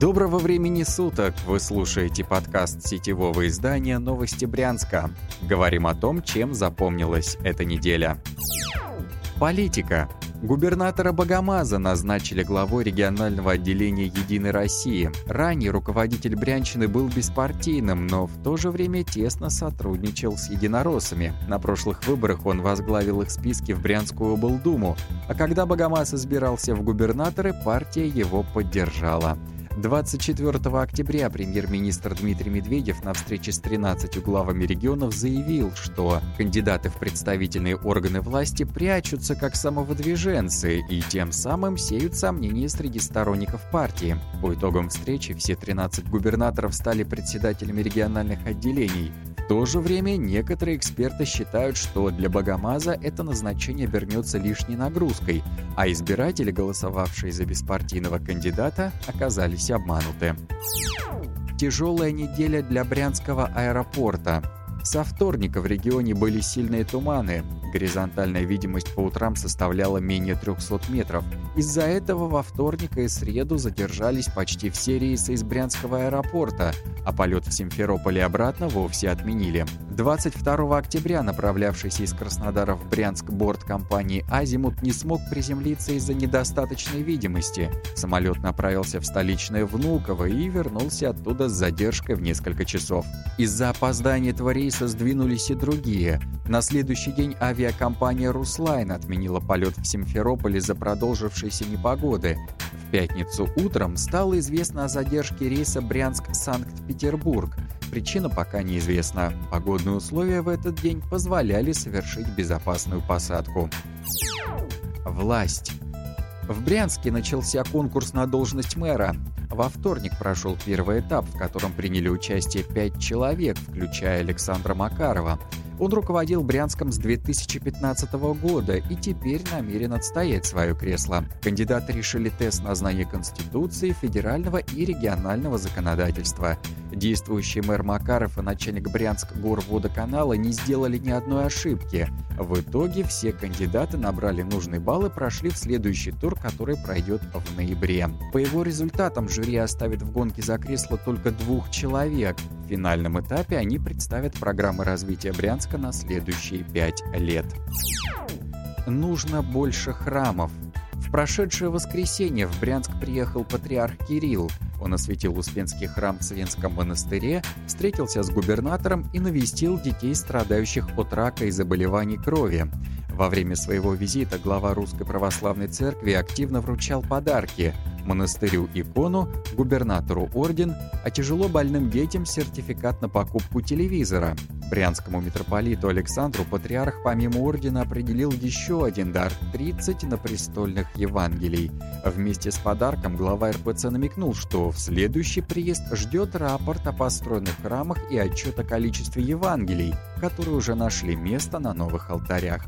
Доброго времени суток! Вы слушаете подкаст сетевого издания «Новости Брянска». Говорим о том, чем запомнилась эта неделя. Политика. Губернатора Богомаза назначили главой регионального отделения «Единой России». Ранее руководитель Брянщины был беспартийным, но в то же время тесно сотрудничал с единороссами. На прошлых выборах он возглавил их списки в Брянскую облдуму, а когда Богомаз избирался в губернаторы, партия его поддержала. 24 октября премьер-министр Дмитрий Медведев на встрече с 13 главами регионов заявил, что кандидаты в представительные органы власти прячутся как самовыдвиженцы и тем самым сеют сомнения среди сторонников партии. По итогам встречи все 13 губернаторов стали председателями региональных отделений то же время некоторые эксперты считают, что для Богомаза это назначение вернется лишней нагрузкой, а избиратели, голосовавшие за беспартийного кандидата, оказались обмануты. Тяжелая неделя для Брянского аэропорта. Со вторника в регионе были сильные туманы. Горизонтальная видимость по утрам составляла менее 300 метров. Из-за этого во вторник и среду задержались почти все рейсы из Брянского аэропорта, а полет в Симферополе обратно вовсе отменили. 22 октября направлявшийся из Краснодара в Брянск борт компании «Азимут» не смог приземлиться из-за недостаточной видимости. Самолет направился в столичное Внуково и вернулся оттуда с задержкой в несколько часов. Из-за опоздания этого рейса сдвинулись и другие. На следующий день авиакомпания «Руслайн» отменила полет в Симферополе за продолжившейся непогоды. В пятницу утром стало известно о задержке рейса Брянск-Санкт-Петербург – Причина пока неизвестна. Погодные условия в этот день позволяли совершить безопасную посадку. Власть. В Брянске начался конкурс на должность мэра. Во вторник прошел первый этап, в котором приняли участие пять человек, включая Александра Макарова. Он руководил Брянском с 2015 года и теперь намерен отстоять свое кресло. Кандидаты решили тест на знание Конституции, федерального и регионального законодательства. Действующий мэр Макаров и начальник Брянск горводоканала не сделали ни одной ошибки. В итоге все кандидаты набрали нужный балл и прошли в следующий тур, который пройдет в ноябре. По его результатам жюри оставит в гонке за кресло только двух человек. В финальном этапе они представят программы развития Брянска на следующие пять лет. Нужно больше храмов. В прошедшее воскресенье в Брянск приехал патриарх Кирилл. Он осветил Успенский храм в Свенском монастыре, встретился с губернатором и навестил детей, страдающих от рака и заболеваний крови. Во время своего визита глава Русской Православной Церкви активно вручал подарки – монастырю икону, губернатору орден, а тяжело больным детям сертификат на покупку телевизора. Брянскому митрополиту Александру патриарх помимо ордена определил еще один дар – 30 напрестольных Евангелий. Вместе с подарком глава РПЦ намекнул, что в следующий приезд ждет рапорт о построенных храмах и отчет о количестве Евангелий, которые уже нашли место на новых алтарях.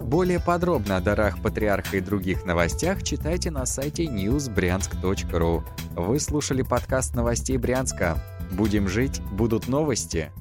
Более подробно о дарах патриарха и других новостях читайте на сайте newsbryansk.ru. Вы слушали подкаст новостей Брянска. Будем жить, будут новости.